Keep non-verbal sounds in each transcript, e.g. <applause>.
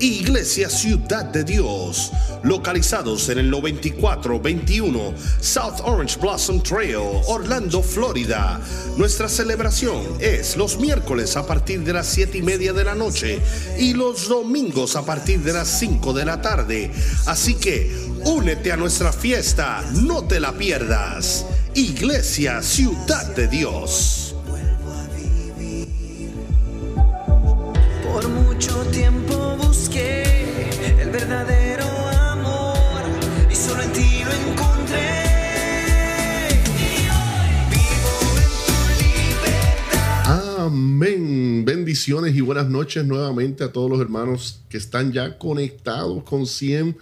Iglesia Ciudad de Dios, localizados en el 9421 South Orange Blossom Trail, Orlando, Florida. Nuestra celebración es los miércoles a partir de las 7 y media de la noche y los domingos a partir de las 5 de la tarde. Así que únete a nuestra fiesta, no te la pierdas. Iglesia Ciudad de Dios. Por mucho tiempo verdadero amor y solo en ti lo encontré. Amén. Bendiciones y buenas noches nuevamente a todos los hermanos que están ya conectados con 100%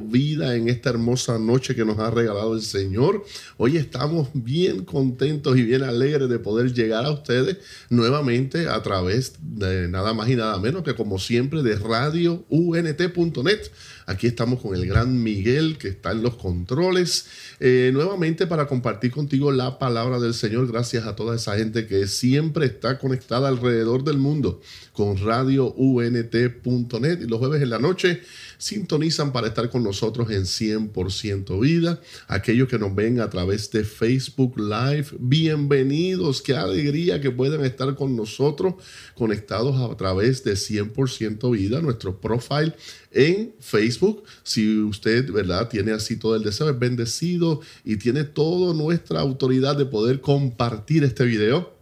vida en esta hermosa noche que nos ha regalado el Señor. Hoy estamos bien contentos y bien alegres de poder llegar a ustedes nuevamente a través de nada más y nada menos que como siempre de radio unt.net. Aquí estamos con el gran Miguel que está en los controles. eh, nuevamente para compartir contigo la palabra del Señor. Gracias a toda esa gente que siempre está conectada alrededor del mundo con radio unt.net. Y los jueves en la noche sintonizan para estar con nosotros en 100% vida. Aquellos que nos ven a través de Facebook Live, bienvenidos. Qué alegría que puedan estar con nosotros conectados a través de 100% vida, nuestro profile en Facebook. Si usted, ¿verdad? Tiene así todo el deseo, es bendecido y tiene toda nuestra autoridad de poder compartir este video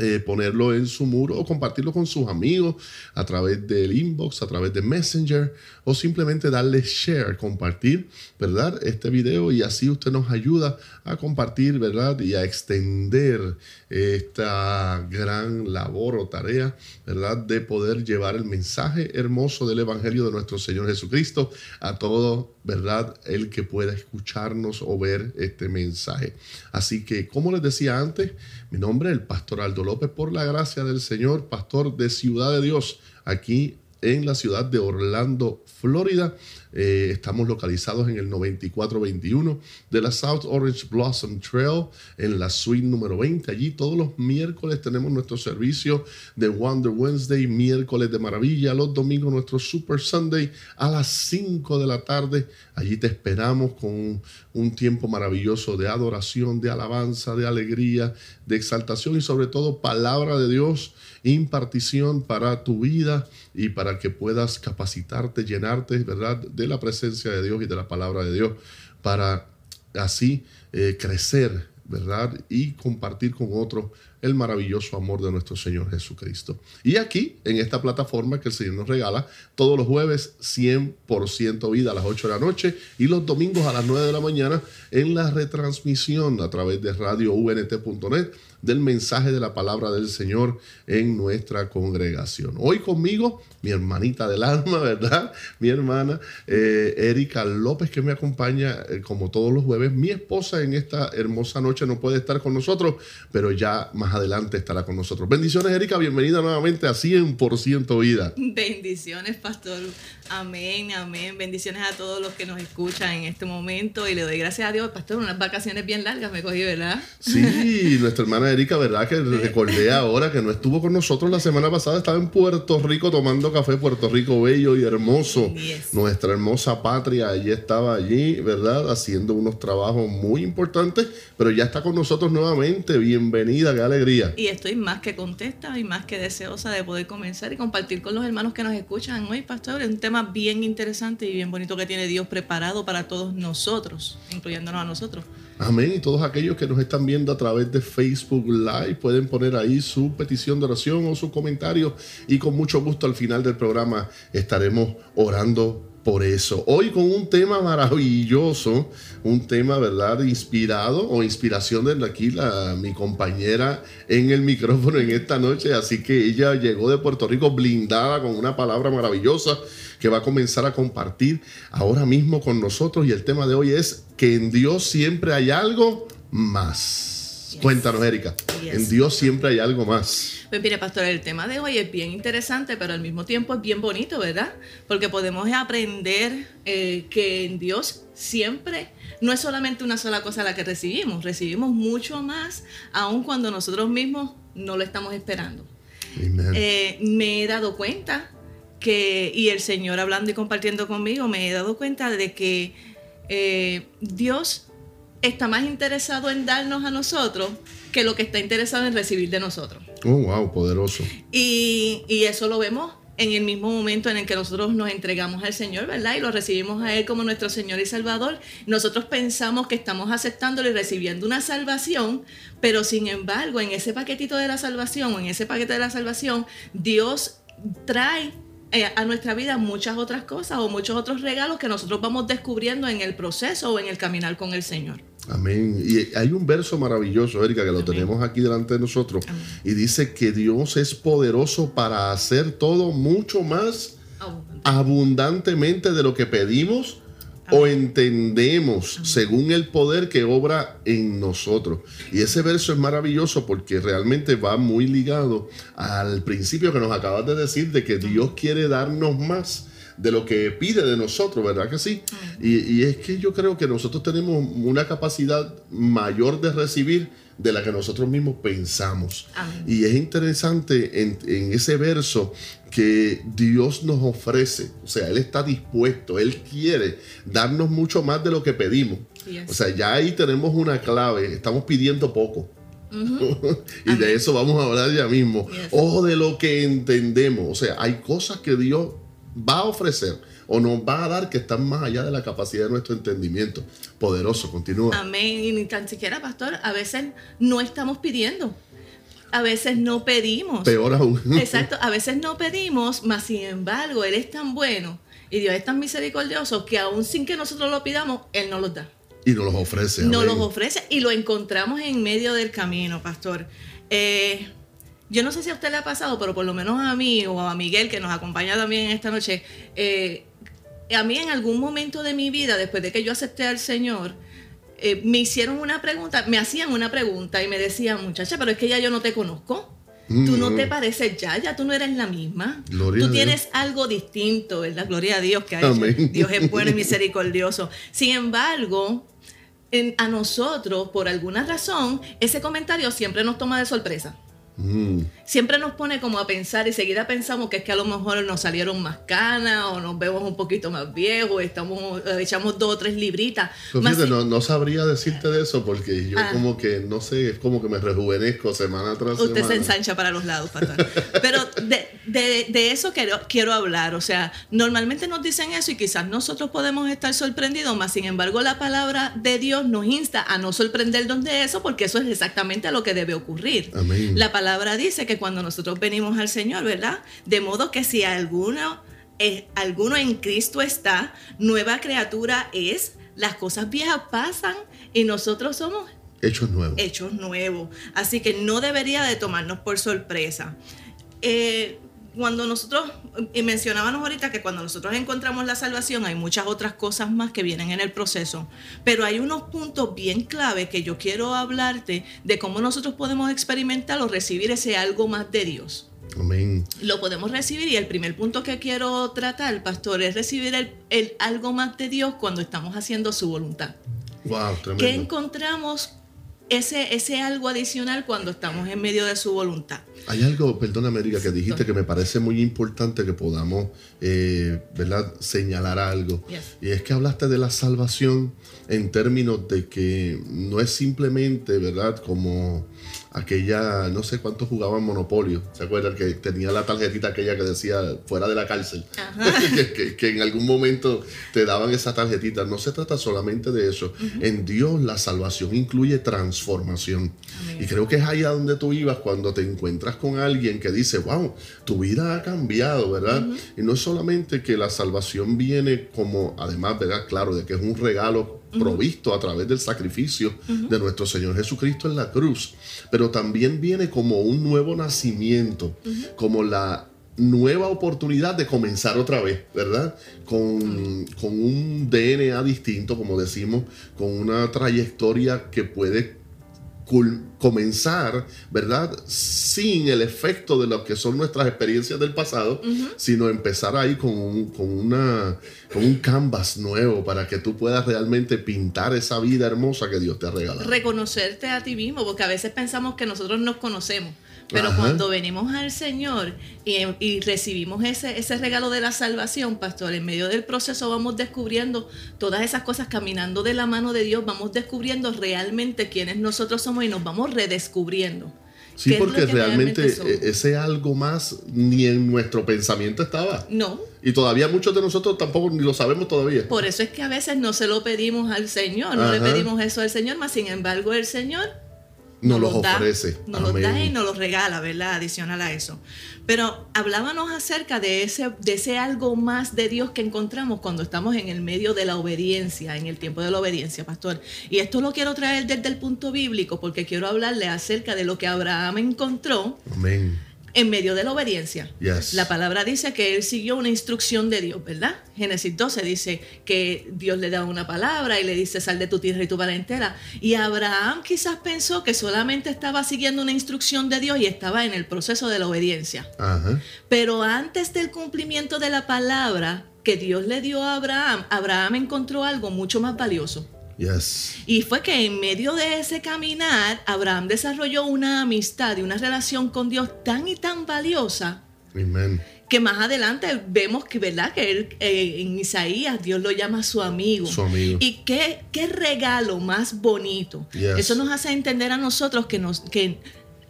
eh, ponerlo en su muro o compartirlo con sus amigos a través del inbox, a través de Messenger o simplemente darle share, compartir, ¿verdad? Este video y así usted nos ayuda a compartir, ¿verdad? Y a extender esta gran labor o tarea, ¿verdad? De poder llevar el mensaje hermoso del Evangelio de nuestro Señor Jesucristo a todo, ¿verdad? El que pueda escucharnos o ver este mensaje. Así que, como les decía antes, mi nombre es el pastor Aldo López, por la gracia del Señor, pastor de Ciudad de Dios, aquí en la ciudad de Orlando, Florida. Eh, estamos localizados en el 9421 de la South Orange Blossom Trail, en la suite número 20. Allí todos los miércoles tenemos nuestro servicio de Wonder Wednesday, miércoles de maravilla, los domingos nuestro Super Sunday a las 5 de la tarde. Allí te esperamos con un tiempo maravilloso de adoración, de alabanza, de alegría, de exaltación y sobre todo palabra de Dios, impartición para tu vida y para que puedas capacitarte, llenarte, ¿verdad? De la presencia de Dios y de la palabra de Dios para así eh, crecer, ¿verdad? Y compartir con otros el maravilloso amor de nuestro Señor Jesucristo. Y aquí, en esta plataforma que el Señor nos regala, todos los jueves 100% vida a las 8 de la noche y los domingos a las 9 de la mañana en la retransmisión a través de radio unt.net del mensaje de la palabra del Señor en nuestra congregación. Hoy conmigo, mi hermanita del alma, <laughs> ¿verdad? Mi hermana eh, Erika López, que me acompaña eh, como todos los jueves. Mi esposa en esta hermosa noche no puede estar con nosotros, pero ya más adelante estará con nosotros. Bendiciones, Erika. Bienvenida nuevamente a 100% vida. Bendiciones, pastor. Amén, amén. Bendiciones a todos los que nos escuchan en este momento. Y le doy gracias a Dios, pastor, unas vacaciones bien largas me cogí, ¿verdad? Sí, <laughs> nuestra hermana Erika, ¿verdad? Que recordé ahora que no estuvo con nosotros la semana pasada, estaba en Puerto Rico tomando café, Puerto Rico bello y hermoso. Yes. Nuestra hermosa patria, allí estaba allí, ¿verdad? Haciendo unos trabajos muy importantes, pero ya está con nosotros nuevamente. Bienvenida, qué alegría. Y estoy más que contenta y más que deseosa de poder comenzar y compartir con los hermanos que nos escuchan hoy, pastor. Es un tema bien interesante y bien bonito que tiene Dios preparado para todos nosotros, incluyéndonos a nosotros. Amén. Y todos aquellos que nos están viendo a través de Facebook Live pueden poner ahí su petición de oración o su comentario y con mucho gusto al final del programa estaremos orando por eso. Hoy con un tema maravilloso, un tema, ¿verdad? Inspirado o inspiración de aquí la, mi compañera en el micrófono en esta noche. Así que ella llegó de Puerto Rico blindada con una palabra maravillosa que va a comenzar a compartir ahora mismo con nosotros. Y el tema de hoy es que en Dios siempre hay algo más. Yes. Cuéntanos, Erika. Yes. En Dios siempre hay algo más. Pues mire, pastor, el tema de hoy es bien interesante, pero al mismo tiempo es bien bonito, ¿verdad? Porque podemos aprender eh, que en Dios siempre no es solamente una sola cosa la que recibimos, recibimos mucho más, aun cuando nosotros mismos no lo estamos esperando. Eh, me he dado cuenta que, y el Señor hablando y compartiendo conmigo, me he dado cuenta de que eh, Dios está más interesado en darnos a nosotros que lo que está interesado en recibir de nosotros. Oh, wow, poderoso. Y, y eso lo vemos en el mismo momento en el que nosotros nos entregamos al Señor, ¿verdad? Y lo recibimos a Él como nuestro Señor y Salvador. Nosotros pensamos que estamos aceptándolo y recibiendo una salvación, pero sin embargo, en ese paquetito de la salvación, en ese paquete de la salvación, Dios trae eh, a nuestra vida muchas otras cosas o muchos otros regalos que nosotros vamos descubriendo en el proceso o en el caminar con el Señor. Amén. Y hay un verso maravilloso, Erika, que lo tenemos aquí delante de nosotros. Y dice que Dios es poderoso para hacer todo mucho más abundantemente de lo que pedimos o entendemos según el poder que obra en nosotros. Y ese verso es maravilloso porque realmente va muy ligado al principio que nos acabas de decir de que Dios quiere darnos más de lo que pide de nosotros, ¿verdad que sí? Y, es que yo creo que nosotros tenemos una capacidad mayor de recibir de la que nosotros mismos pensamos. Y es interesante en, ese verso que Dios nos ofrece, o sea, Él está dispuesto, Él quiere darnos mucho más de lo que pedimos. O sea, ya ahí tenemos una clave, estamos pidiendo poco. <laughs> y de eso vamos a hablar ya mismo. O de lo que entendemos. O sea, hay cosas que Dios va a ofrecer o nos va a dar que están más allá de la capacidad de nuestro entendimiento. Poderoso, continúa. Amén. Y ni tan siquiera, pastor, a veces no estamos pidiendo. A veces no pedimos. Peor aún. <laughs> Exacto, a veces no pedimos, mas sin embargo, Él es tan bueno y Dios es tan misericordioso que aún sin que nosotros lo pidamos, Él nos los da. Y nos los ofrece. Nos los ofrece y lo encontramos en medio del camino, pastor. Eh, yo no sé si a usted le ha pasado, pero por lo menos a mí o a Miguel, que nos acompaña también esta noche, eh, a mí en algún momento de mi vida, después de que yo acepté al Señor, eh, me hicieron una pregunta, me hacían una pregunta y me decían, muchacha, pero es que ya yo no te conozco. Tú no te mm. pareces ya, ya tú no eres la misma. tú tienes algo distinto, ¿verdad? Gloria a Dios que ha Dios es bueno y <laughs> misericordioso. Sin embargo, a nosotros, por alguna razón, ese comentario siempre nos toma de sorpresa. Mm. Siempre nos pone como a pensar y seguida pensamos que es que a lo mejor nos salieron más canas o nos vemos un poquito más viejos, estamos, eh, echamos dos o tres libritas. Pues no, sabría decirte de eso porque yo ah. como que, no sé, es como que me rejuvenezco semana tras semana. Usted se ensancha para los lados, pastor. Pero de, de, eso quiero, quiero hablar. O sea, normalmente nos dicen eso y quizás nosotros podemos estar sorprendidos, más sin embargo la palabra de Dios nos insta a no sorprendernos de eso porque eso es exactamente lo que debe ocurrir. Amén. La palabra dice que cuando nosotros venimos al Señor, ¿verdad? De modo que si alguno, eh, alguno en Cristo está, nueva criatura es, las cosas viejas pasan y nosotros somos hechos nuevos. Hechos nuevos. Así que no debería de tomarnos por sorpresa. Eh, cuando nosotros, y mencionábamos ahorita que cuando nosotros encontramos la salvación hay muchas otras cosas más que vienen en el proceso, pero hay unos puntos bien clave que yo quiero hablarte de cómo nosotros podemos experimentar o recibir ese algo más de Dios. Amén. Lo podemos recibir y el primer punto que quiero tratar, pastor, es recibir el, algo más de Dios cuando estamos haciendo su voluntad. Wow, tremendo. ¿Qué encontramos ese, ese algo adicional cuando estamos en medio de su voluntad. Hay algo, perdóname, Erika, que dijiste que me parece muy importante que podamos, eh, ¿verdad?, señalar algo. Y es que hablaste de la salvación en términos de que no es simplemente, ¿verdad?, como aquella, no sé cuántos jugaban Monopolio, ¿se acuerdan? Que tenía la tarjetita aquella que decía fuera de la cárcel, <laughs> que, en algún momento te daban esa tarjetita. No se trata solamente de eso. En Dios la salvación incluye transformación. Y creo que es ahí a donde tú ibas cuando te encuentras con alguien que dice, wow, tu vida ha cambiado, ¿verdad? Y no es solamente que la salvación viene como, además, ¿verdad? Claro, de que es un regalo provisto a través del sacrificio de nuestro Señor Jesucristo en la cruz, pero también viene como un nuevo nacimiento, como la nueva oportunidad de comenzar otra vez, ¿verdad? Con, con, un DNA distinto, como decimos, con una trayectoria que puede comenzar, ¿verdad? Sin el efecto de lo que son nuestras experiencias del pasado, sino empezar ahí con un, con, una, con un canvas nuevo para que tú puedas realmente pintar esa vida hermosa que Dios te ha regalado. Reconocerte a ti mismo, porque a veces pensamos que nosotros nos conocemos Pero Ajá. cuando venimos al Señor y, y recibimos ese, ese regalo de la salvación, pastor, en medio del proceso vamos descubriendo todas esas cosas, caminando de la mano de Dios, vamos descubriendo realmente quiénes nosotros somos y nos vamos redescubriendo. Sí, ¿Qué es lo porque que realmente eh, ese algo más ni en nuestro pensamiento estaba. No, Y todavía muchos de nosotros tampoco ni lo sabemos todavía. por eso es que a veces no se lo pedimos al Señor, no le pedimos eso al Señor, más sin embargo el Señor Nos los los da, ofrece. Nos los da y nos los regala, ¿verdad? Adicional a eso. Pero hablábamos acerca de ese, de ese algo más de Dios que encontramos cuando estamos en el medio de la obediencia, en el tiempo de la obediencia, pastor. Y esto lo quiero traer desde el punto bíblico porque quiero hablarle acerca de lo que Abraham encontró Amén. En medio de la obediencia. Yes. La palabra dice que él siguió una instrucción de Dios, ¿verdad? Génesis 12 dice que Dios le da una palabra y le dice sal de tu tierra y tu parentela. Y Abraham quizás pensó que solamente estaba siguiendo una instrucción de Dios y estaba en el proceso de la obediencia. Pero antes del cumplimiento de la palabra que Dios le dio a Abraham, Abraham encontró algo mucho más valioso. Yes. Y fue que en medio de ese caminar, Abraham desarrolló una amistad y una relación con Dios tan y tan valiosa Amén. que más adelante vemos que, ¿verdad? Que él, eh, en Isaías Dios lo llama su amigo. Su amigo. Y qué, qué regalo más bonito. Yes. Eso nos hace entender a nosotros que, nos, que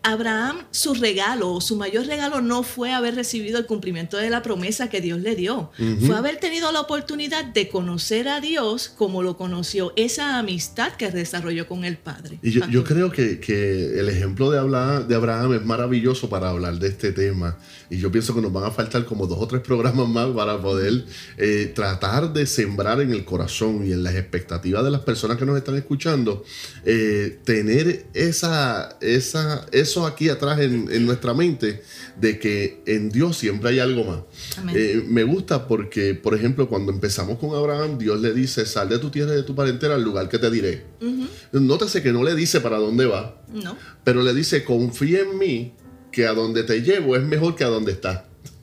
Abraham, su regalo, o su mayor regalo no fue haber recibido el cumplimiento de la promesa que Dios le dio. Fue haber tenido la oportunidad de conocer a Dios como lo conoció, esa amistad que desarrolló con el Padre. Y yo, creo que, que el ejemplo de, hablar, de Abraham es maravilloso para hablar de este tema. Y yo pienso que nos van a faltar como dos o tres programas más para poder eh, tratar de sembrar en el corazón y en las expectativas de las personas que nos están escuchando, eh, tener esa, esa, eso aquí atrás en, en nuestra mente de que en Dios siempre hay algo más. Eh, me gusta porque, por ejemplo, cuando empezamos con Abraham, Dios le dice, sal de tu tierra y de tu parentela al lugar que te diré. Nótese que no le dice para dónde va, No. pero le dice, confía en mí, que a donde te llevo es mejor que a donde estás.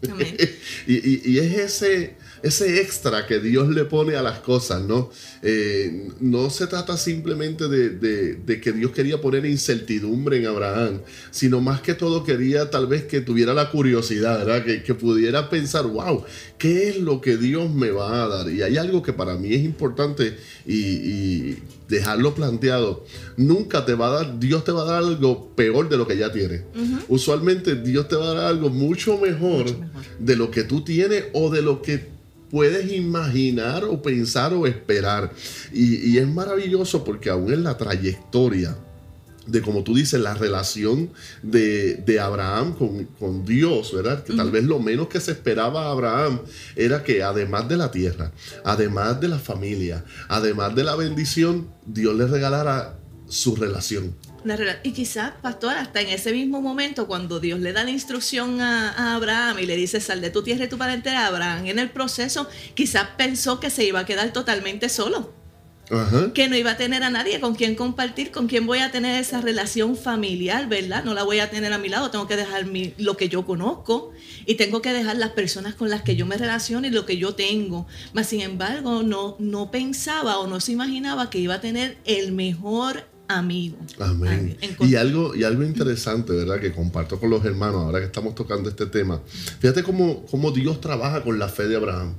Amén. <laughs> y, y- y es ese, ese extra que Dios le pone a las cosas, ¿no? Eh, no se trata simplemente de, de- de que Dios quería poner incertidumbre en Abraham, sino más que todo quería tal vez que tuviera la curiosidad, ¿verdad? Que, que pudiera pensar, wow, ¿qué es lo que Dios me va a dar? Y hay algo que para mí es importante y, y dejarlo planteado. Nunca te va a dar, Dios te va a dar algo peor de lo que ya tienes. Usualmente Dios te va a dar algo mucho mejor, Mucho mejor. de lo que tú tienes o de lo que puedes imaginar o pensar o esperar. Y, y es maravilloso porque aún en la trayectoria de, como tú dices, la relación de, de Abraham con, con Dios, ¿verdad? Que tal vez lo menos que se esperaba a Abraham era que además de la tierra, además de la familia, además de la bendición, Dios le regalara su relación. La rela- y quizás, pastor, hasta en ese mismo momento, cuando Dios le da la instrucción a, a Abraham y le dice, sal de tu tierra y tu parentela, Abraham en el proceso quizás pensó que se iba a quedar totalmente solo, Ajá. que no iba a tener a nadie con quien compartir, con quien voy a tener esa relación familiar, ¿verdad? No la voy a tener a mi lado, tengo que dejar mi- lo que yo conozco y tengo que dejar las personas con las que yo me relaciono y lo que yo tengo. Mas, sin embargo, no, no pensaba o no se imaginaba que iba a tener el mejor amigo. Amén. Y algo, y algo interesante, ¿verdad? Que comparto con los hermanos ahora que estamos tocando este tema. Fíjate cómo, cómo Dios trabaja con la fe de Abraham.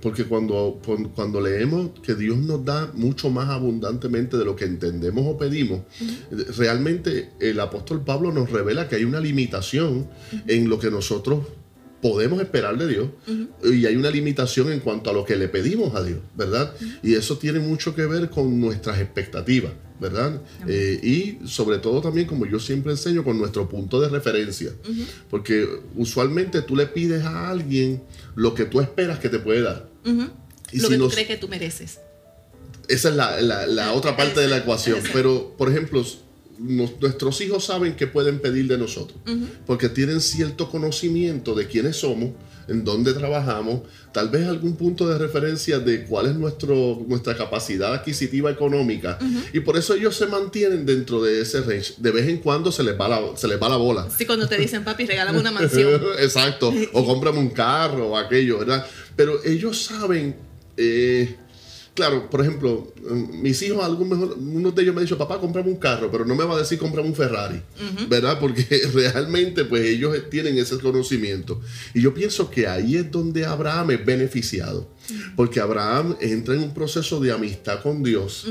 Porque cuando, cuando cuando leemos que Dios nos da mucho más abundantemente de lo que entendemos o pedimos, realmente el apóstol Pablo nos revela que hay una limitación en lo que nosotros podemos esperar de Dios y hay una limitación en cuanto a lo que le pedimos a Dios, ¿verdad? Y eso tiene mucho que ver con nuestras expectativas, ¿verdad? Eh, y sobre todo también, como yo siempre enseño, con nuestro punto de referencia, porque usualmente tú le pides a alguien lo que tú esperas que te puede dar. Y lo si que tú crees que tú mereces. esa es la, la- la otra parte de la ecuación. Pero, por ejemplo, nos- nuestros hijos saben que pueden pedir de nosotros, porque tienen cierto conocimiento de quiénes somos, en dónde trabajamos, tal vez algún punto de referencia de cuál es nuestro, nuestra capacidad adquisitiva económica, y por eso ellos se mantienen dentro de ese range. De vez en cuando se les va la, se les va la bola. Sí, cuando te dicen, papi, regálame una mansión. <laughs> Exacto. O cómprame un carro o aquello, ¿verdad? Pero ellos saben, eh, claro, por ejemplo, mis hijos, algún mejor, uno de ellos me ha dicho, papá, comprame un carro, pero no me va a decir comprame un Ferrari, ¿verdad? Porque <laughs> realmente, pues ellos tienen ese conocimiento. Y yo pienso que ahí es donde Abraham es beneficiado. Porque Abraham entra en un proceso de amistad con Dios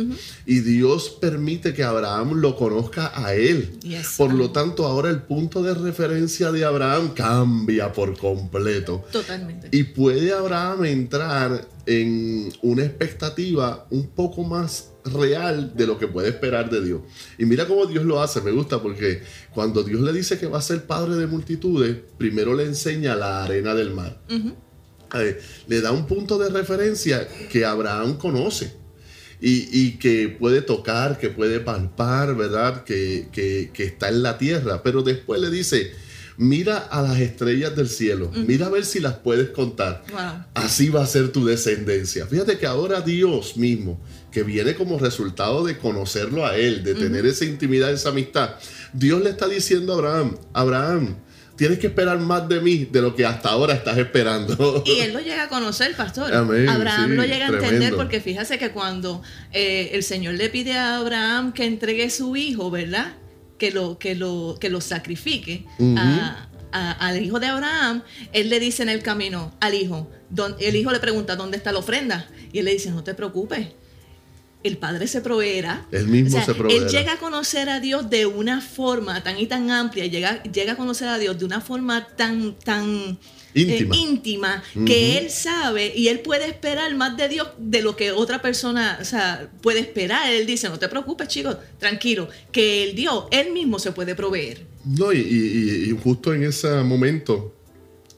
y Dios permite que Abraham lo conozca a él. Yes. Por lo tanto, ahora el punto de referencia de Abraham cambia por completo. Totalmente. Y puede Abraham entrar en una expectativa un poco más real de lo que puede esperar de Dios. Y mira cómo Dios lo hace, me gusta porque cuando Dios le dice que va a ser padre de multitudes, primero le enseña la arena del mar. Eh, le da un punto de referencia que Abraham conoce. Y, y que puede tocar, que puede palpar, ¿verdad? Que, que- que está en la tierra. Pero después le dice, mira a las estrellas del cielo, mira a ver si las puedes contar. Wow. Así va a ser tu descendencia. Fíjate que ahora Dios mismo, que viene como resultado de conocerlo a Él, de tener esa intimidad, esa amistad, Dios le está diciendo a Abraham, Abraham, tienes que esperar más de mí de lo que hasta ahora estás esperando. <laughs> Y él lo llega a conocer, pastor. Amén, Abraham sí, lo llega a entender tremendo. porque fíjese que cuando eh, el Señor le pide a Abraham que entregue su hijo, ¿verdad? Que lo, que lo, que lo sacrifique a- a- al hijo de Abraham, él le dice en el camino al hijo, don- el hijo le pregunta, ¿dónde está la ofrenda? Y él le dice, no te preocupes. El padre se proveerá. Él mismo se proveerá. Él llega a conocer a Dios de una forma tan y tan amplia, llega, llega a conocer a Dios de una forma tan, tan Íntima. eh, íntima, que él sabe y él puede esperar más de Dios de lo que otra persona o sea, puede esperar. Él dice, no te preocupes, chicos, tranquilo, que el Dios, él mismo se puede proveer. No, y, y- y justo en ese momento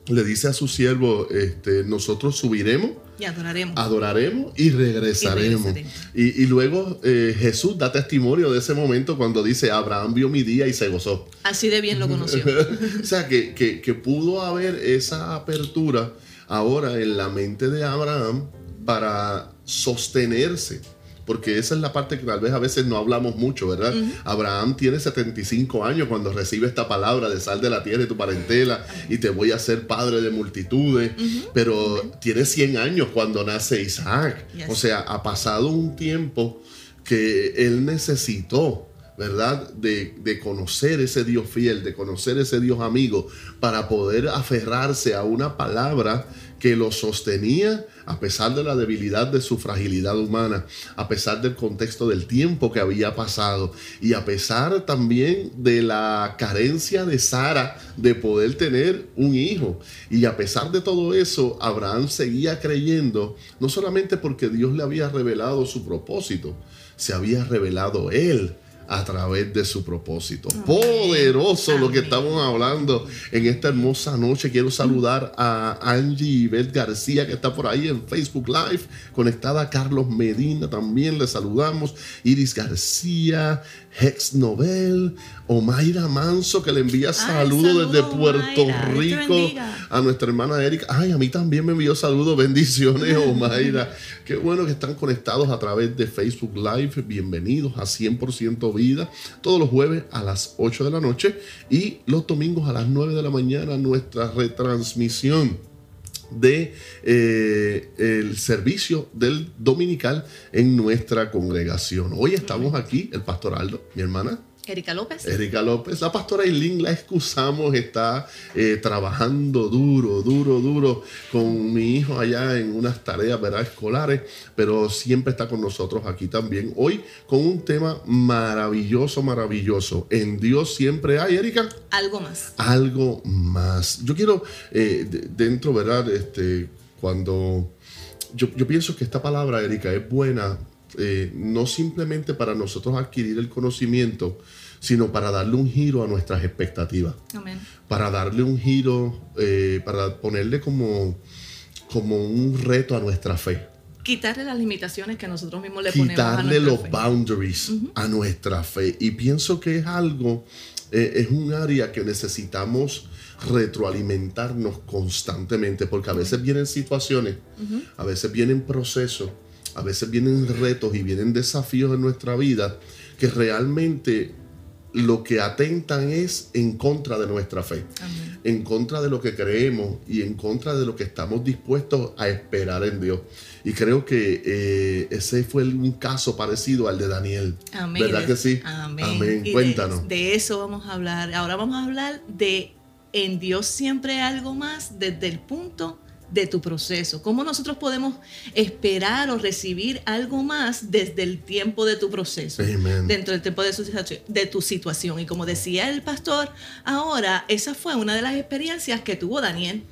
le dice a su siervo, este, nosotros subiremos, Y adoraremos. adoraremos y regresaremos. Y regresaremos. Y, y luego eh, Jesús da testimonio de ese momento cuando dice, Abraham vio mi día y se gozó. Así de bien lo conoció. <laughs> o sea, que, que- que pudo haber esa apertura ahora en la mente de Abraham para sostenerse. Porque esa es la parte que tal vez a veces no hablamos mucho, ¿verdad? Abraham tiene 75 años cuando recibe esta palabra de sal de la tierra y tu parentela y te voy a hacer padre de multitudes. Pero tiene 100 años cuando nace Isaac. Yes. O sea, ha pasado un tiempo que él necesitó, ¿verdad? De, de conocer ese Dios fiel, de conocer ese Dios amigo, para poder aferrarse a una palabra que lo sostenía a pesar de la debilidad de su fragilidad humana, a pesar del contexto del tiempo que había pasado y a pesar también de la carencia de Sara de poder tener un hijo. Y a pesar de todo eso, Abraham seguía creyendo, no solamente porque Dios le había revelado su propósito, se había revelado él a través de su propósito. Poderoso lo que estamos hablando en esta hermosa noche. Quiero saludar a Angie Beth García que está por ahí en Facebook Live, conectada a Carlos Medina también le saludamos, Iris García, Hex Nobel, Omaira Manso que le envía saludos desde Puerto Omaira. Rico a nuestra hermana Erika. Ay, a mí también me envió saludos, bendiciones, <laughs> Omaira. Qué bueno que están conectados a través de Facebook Live. Bienvenidos a 100% Todos los jueves a las 8 de la noche y los domingos a las 9 de la mañana nuestra retransmisión de eh, el servicio del dominical en nuestra congregación. Hoy estamos aquí, el pastor Aldo, mi hermana, Erika López. Erika López. La pastora Eileen la excusamos, está eh, trabajando duro, duro, duro con mi hijo allá en unas tareas ¿verdad? escolares, pero siempre está con nosotros aquí también. Hoy con un tema maravilloso, maravilloso. En Dios siempre hay, Erika Algo más. algo más. Yo quiero, eh, de- dentro, ¿verdad? Este, cuando yo, yo pienso que esta palabra, Erika, es buena, eh, no simplemente para nosotros adquirir el conocimiento, sino para darle un giro a nuestras expectativas, Amén. para darle un giro, eh, para ponerle como, como un reto a nuestra fe Quitarle las limitaciones que nosotros mismos le ponemos a quitarle los fe. boundaries a nuestra fe. Y pienso que es algo, eh, es un área que necesitamos retroalimentarnos constantemente, porque a veces vienen situaciones, a veces vienen procesos, a veces vienen retos y vienen desafíos en nuestra vida que realmente lo que atentan es en contra de nuestra fe, Amén. en contra de lo que creemos y en contra de lo que estamos dispuestos a esperar en Dios. Y creo que eh, ese fue un caso parecido al de Daniel. Amén. ¿Verdad que sí? Amén. Cuéntanos. De, eso vamos a hablar. Ahora vamos a hablar de en Dios siempre algo más desde el punto de tu proceso. ¿Cómo nosotros podemos esperar o recibir algo más desde el tiempo de tu proceso? Dentro del tiempo de, su de tu situación. Y como decía el pastor, ahora esa fue una de las experiencias que tuvo Daniel.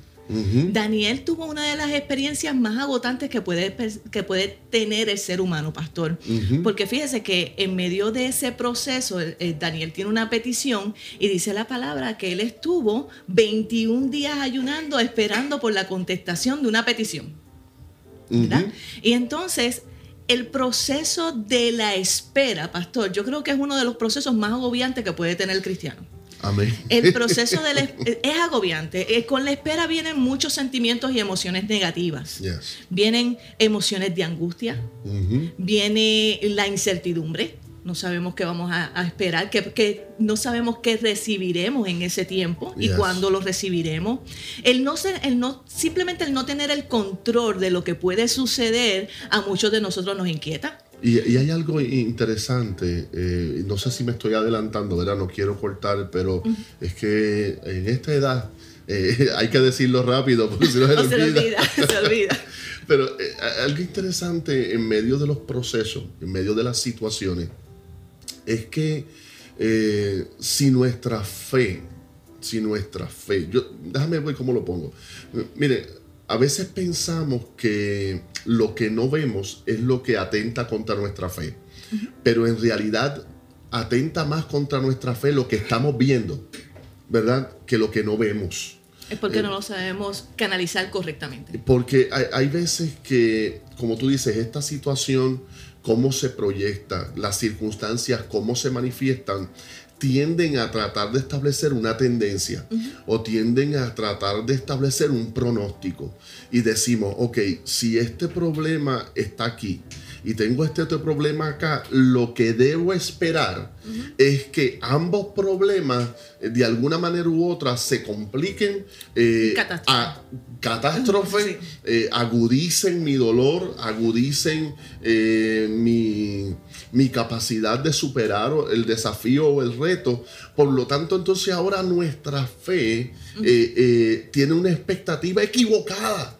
Daniel tuvo una de las experiencias más agotantes que puede, que puede tener el ser humano, pastor. Porque fíjese que en medio de ese proceso, el- el Daniel tiene una petición y dice la palabra que él estuvo 21 días ayunando esperando por la contestación de una petición. Y entonces, el proceso de la espera, pastor, yo creo que es uno de los procesos más agobiantes que puede tener el cristiano. Amén. El proceso de la es agobiante. Eh, Con la espera vienen muchos sentimientos y emociones negativas. Yes. Vienen emociones de angustia, Ujú. viene la incertidumbre. No sabemos qué vamos a, a esperar, que, que no sabemos qué recibiremos en ese tiempo y cuándo lo recibiremos. El no ser, el no, simplemente el no tener el control de lo que puede suceder a muchos de nosotros nos inquieta. Y, y hay algo interesante, eh, no sé si me estoy adelantando, ¿verdad? No quiero cortar, pero es que en esta edad eh, <laughs> hay que decirlo rápido, porque si no se No <laughs> se olvida. olvida, se olvida. Pero eh, algo interesante en medio de los procesos, en medio de las situaciones, es que si nuestra fe, si nuestra fe, yo, déjame ver cómo lo pongo. Mire, a veces pensamos que lo que no vemos es lo que atenta contra nuestra fe, pero en realidad atenta más contra nuestra fe lo que estamos viendo, ¿verdad? Que lo que no vemos. Es porque no lo sabemos canalizar correctamente. Porque hay, hay veces que, como tú dices, esta situación, cómo se proyecta, las circunstancias, cómo se manifiestan, tienden a tratar de establecer una tendencia o tienden a tratar de establecer un pronóstico. Y decimos, ok, si este problema está aquí y tengo este otro problema acá, lo que debo esperar es que ambos problemas eh, de alguna manera u otra se compliquen eh, Catástrofe. a catástrofe, Sí. eh, agudicen mi dolor, agudicen eh, mi, mi capacidad de superar el desafío o el reto. Por lo tanto, entonces ahora nuestra fe eh, eh, tiene una expectativa equivocada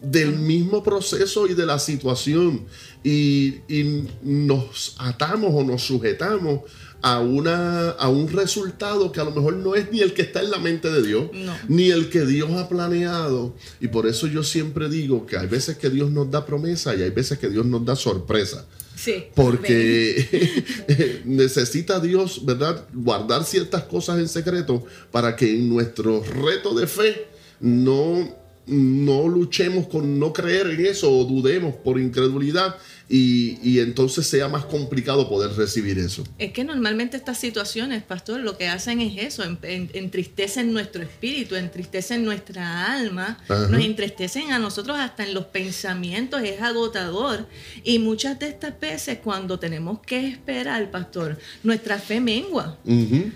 del mismo proceso y de la situación. Y, y nos atamos o nos sujetamos a, una, a un resultado que a lo mejor no es ni el que está en la mente de Dios, No. ni el que Dios ha planeado. Y por eso yo siempre digo que hay veces que Dios nos da promesa y hay veces que Dios nos da sorpresa. Sí. Porque <laughs> necesita Dios, ¿verdad? Guardar ciertas cosas en secreto para que en nuestro reto de fe no, no luchemos con no creer en eso o dudemos por incredulidad y, y entonces sea más complicado poder recibir eso. Es que normalmente estas situaciones, pastor, lo que hacen es eso, en- en- entristecen nuestro espíritu, entristecen nuestra alma, Ajá. nos entristecen a nosotros hasta en los pensamientos, es agotador. Y muchas de estas veces cuando tenemos que esperar, pastor, nuestra fe mengua.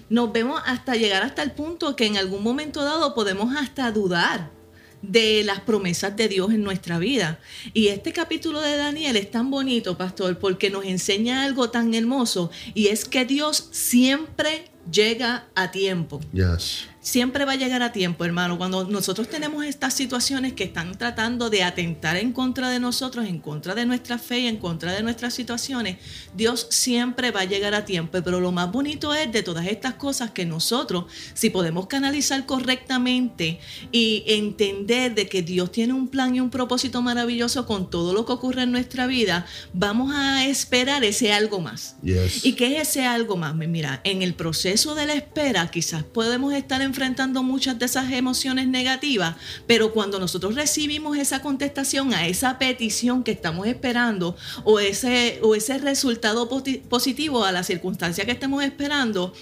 Nos vemos hasta llegar hasta el punto que en algún momento dado podemos hasta dudar de las promesas de Dios en nuestra vida. Y este capítulo de Daniel es tan bonito, pastor, porque nos enseña algo tan hermoso y es que Dios siempre llega a tiempo. Yes. Siempre va a llegar a tiempo, hermano. Cuando nosotros tenemos estas situaciones que están tratando de atentar en contra de nosotros, en contra de nuestra fe y en contra de nuestras situaciones, Dios siempre va a llegar a tiempo. Pero lo más bonito es de todas estas cosas que nosotros, si podemos canalizar correctamente y entender de que Dios tiene un plan y un propósito maravilloso con todo lo que ocurre en nuestra vida, vamos a esperar ese algo más. Yes. ¿Y qué es ese algo más? Mira, en el proceso de la espera quizás podemos estar enfrentando muchas de esas emociones negativas, pero cuando nosotros recibimos esa contestación a esa petición que estamos esperando o ese, o ese resultado positivo a la circunstancia que estemos esperando,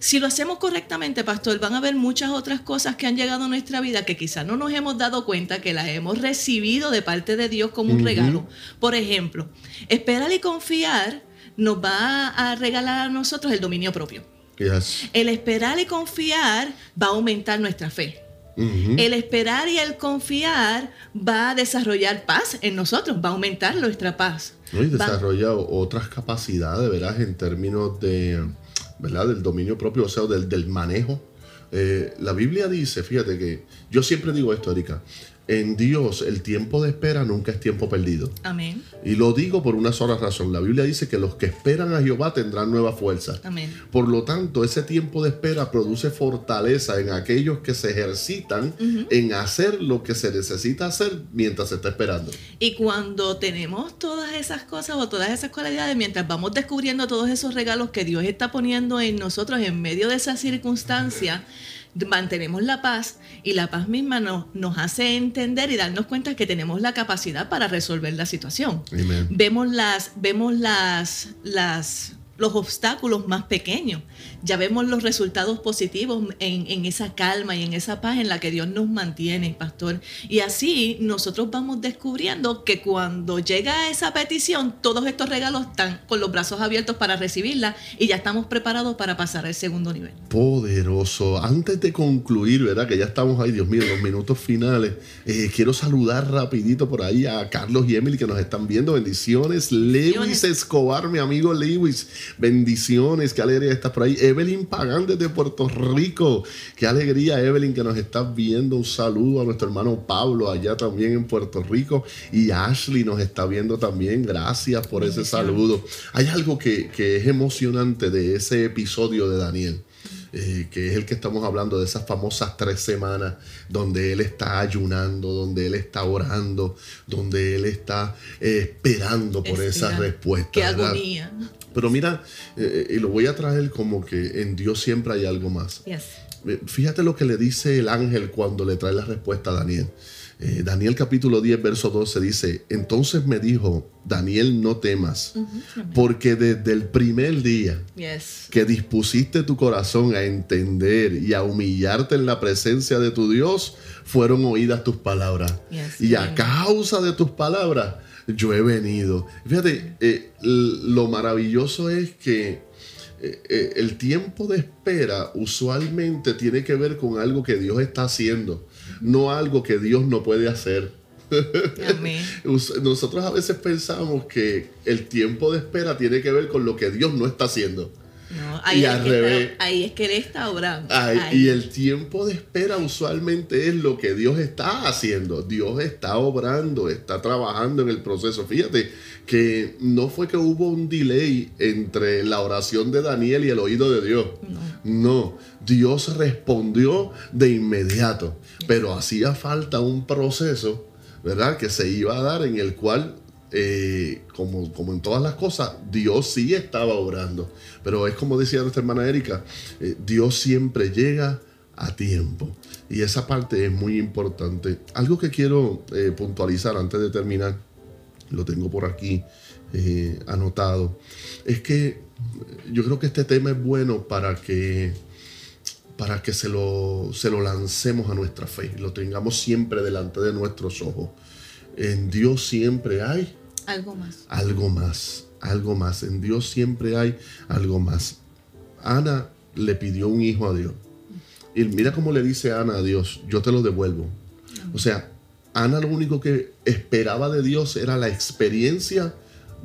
si lo hacemos correctamente, pastor, van a haber muchas otras cosas que han llegado a nuestra vida que quizás no nos hemos dado cuenta que las hemos recibido de parte de Dios como un regalo. Por ejemplo, esperar y confiar nos va a regalar a nosotros el dominio propio. Yes. El esperar y confiar va a aumentar nuestra fe. Ujú. El esperar y el confiar va a desarrollar paz en nosotros, va a aumentar nuestra paz. ¿no? Y Va- desarrolla otras capacidades, ¿verdad? En términos de, ¿verdad? Del dominio propio, o sea, del, del manejo. Eh, la Biblia dice, fíjate que yo siempre digo esto, Erika, en Dios el tiempo de espera nunca es tiempo perdido. Amén. Y lo digo por una sola razón. La Biblia dice que los que esperan a Jehová tendrán nueva fuerza. Amén. Por lo tanto, ese tiempo de espera produce fortaleza en aquellos que se ejercitan en hacer lo que se necesita hacer mientras se está esperando. Y cuando tenemos todas esas cosas o todas esas cualidades, mientras vamos descubriendo todos esos regalos que Dios está poniendo en nosotros en medio de esa circunstancia, mantenemos la paz y la paz misma nos, nos hace entender y darnos cuenta que tenemos la capacidad para resolver la situación. Vemos las, vemos las, las, los obstáculos más pequeños. Ya vemos los resultados positivos en, en esa calma y en esa paz en la que Dios nos mantiene, pastor. Y así nosotros vamos descubriendo que cuando llega esa petición, todos estos regalos están con los brazos abiertos para recibirla y ya estamos preparados para pasar al segundo nivel. Poderoso. Antes de concluir, ¿verdad? Que ya estamos ahí, Dios mío, en los minutos finales. eh, quiero saludar rapidito por ahí a Carlos y Emily que nos están viendo. Bendiciones. Lewis. Escobar, mi amigo Lewis. Bendiciones. Qué alegría estar por ahí. Evelyn Pagán desde Puerto Rico. Qué alegría, Evelyn, que nos estás viendo. Un saludo a nuestro hermano Pablo allá también en Puerto Rico. Y Ashley nos está viendo también. Gracias por ese saludo. Hay algo que, que es emocionante de ese episodio de Daniel eh, que es el que estamos hablando de esas famosas tres semanas donde él está ayunando, donde él está orando, donde él está eh, esperando por esa respuesta. Qué ¿verdad? agonía. Pero mira, eh, y lo voy a traer como que en Dios siempre hay algo más. Yes. Fíjate lo que le dice el ángel cuando le trae la respuesta a Daniel. Eh, Daniel capítulo 10, verso 12 dice, entonces me dijo, Daniel, no temas, porque desde el primer día Yes. que dispusiste tu corazón a entender y a humillarte en la presencia de tu Dios, fueron oídas tus palabras. Yes, y a causa de tus palabras, yo he venido. Fíjate, eh, lo maravilloso es que eh, el tiempo de espera usualmente tiene que ver con algo que Dios está haciendo, no algo que Dios no puede hacer. <laughs> Nosotros a veces pensamos que el tiempo de espera tiene que ver con lo que Dios no está haciendo. No, ahí, Y es al que revés. está- ahí es que él está Ahí. y el tiempo de espera usualmente es lo que Dios está haciendo. Dios está obrando, está trabajando en el proceso. Fíjate que no fue que hubo un delay entre la oración de Daniel y el oído de Dios. No, Dios respondió de inmediato, pero hacía falta un proceso, ¿verdad? Que se iba a dar en el cual eh, como, como en todas las cosas, Dios sí estaba obrando. Pero es como decía nuestra hermana Erika, eh, Dios siempre llega a tiempo. Y esa parte es muy importante. Algo que quiero eh, puntualizar antes de terminar, lo tengo por aquí anotado, es que yo creo que este tema es bueno para que para que se lo, se lo lancemos a nuestra fe, lo tengamos siempre delante de nuestros ojos. En Dios siempre hay Algo más. algo más, algo más. En Dios siempre hay algo más. Ana le pidió un hijo a Dios. Y mira cómo le dice Ana a Dios, yo te lo devuelvo. O sea, Ana lo único que esperaba de Dios era la experiencia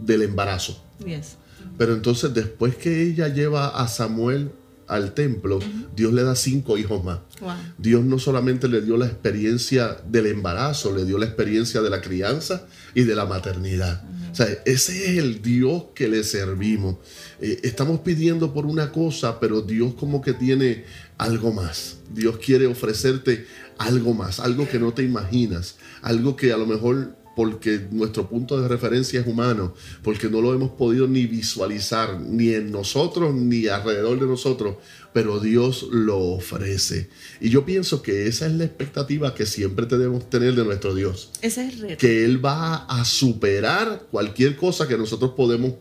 del embarazo. Yes. Pero entonces después que ella lleva a Samuel al templo, Dios le da cinco hijos más. Wow. Dios no solamente le dio la experiencia del embarazo, le dio la experiencia de la crianza y de la maternidad. O sea, ese es el Dios que le servimos. Eh, estamos pidiendo por una cosa, pero Dios como que tiene algo más. Dios quiere ofrecerte algo más, algo que no te imaginas, algo que a lo mejor porque nuestro punto de referencia es humano, porque no lo hemos podido ni visualizar, ni en nosotros, ni alrededor de nosotros, pero Dios lo ofrece. Y yo pienso que esa es la expectativa que siempre debemos tener de nuestro Dios, Ese es el reto. que Él va a superar cualquier cosa que nosotros podemos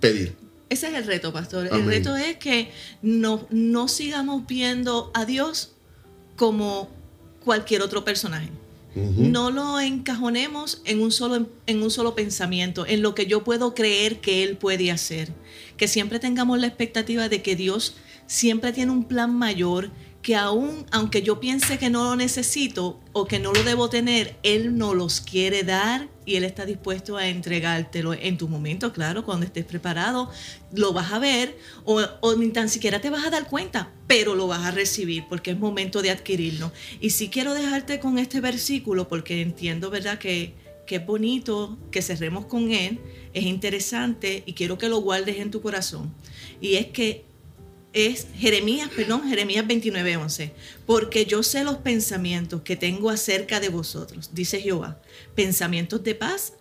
pedir. Ese es el reto, pastor. Amén. El reto es que no, no sigamos viendo a Dios como cualquier otro personaje. No lo encajonemos en un, solo, en un solo pensamiento, en lo que yo puedo creer que Él puede hacer. Que siempre tengamos la expectativa de que Dios siempre tiene un plan mayor que aún, aunque yo piense que no lo necesito o que no lo debo tener, Él no los quiere dar y Él está dispuesto a entregártelo en tu momento, claro, cuando estés preparado, lo vas a ver o, o ni tan siquiera te vas a dar cuenta, pero lo vas a recibir porque es momento de adquirirlo. Y sí quiero dejarte con este versículo porque entiendo, ¿verdad?, que, que es bonito que cerremos con Él, es interesante y quiero que lo guardes en tu corazón. Y es que es Jeremías, perdón, Jeremías 29:11, porque yo sé los pensamientos que tengo acerca de vosotros, dice Jehová, pensamientos de paz,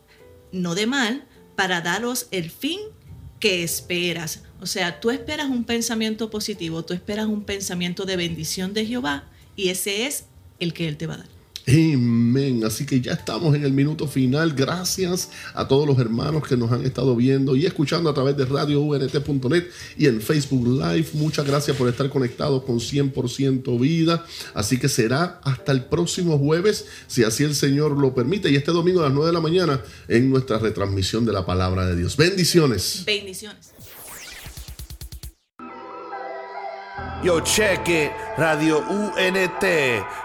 no de mal, para daros el fin que esperas. O sea, tú esperas un pensamiento positivo, tú esperas un pensamiento de bendición de Jehová y ese es el que Él te va a dar. Amén. Así que ya estamos en el minuto final. Gracias a todos los hermanos que nos han estado viendo y escuchando a través de radio UNT.net y en Facebook Live. Muchas gracias por estar conectados con 100% vida. Así que será hasta el próximo jueves, si así el Señor lo permite. Y este domingo a las 9 de la mañana en nuestra retransmisión de la palabra de Dios. Bendiciones. Bendiciones. Yo, it, Radio UNT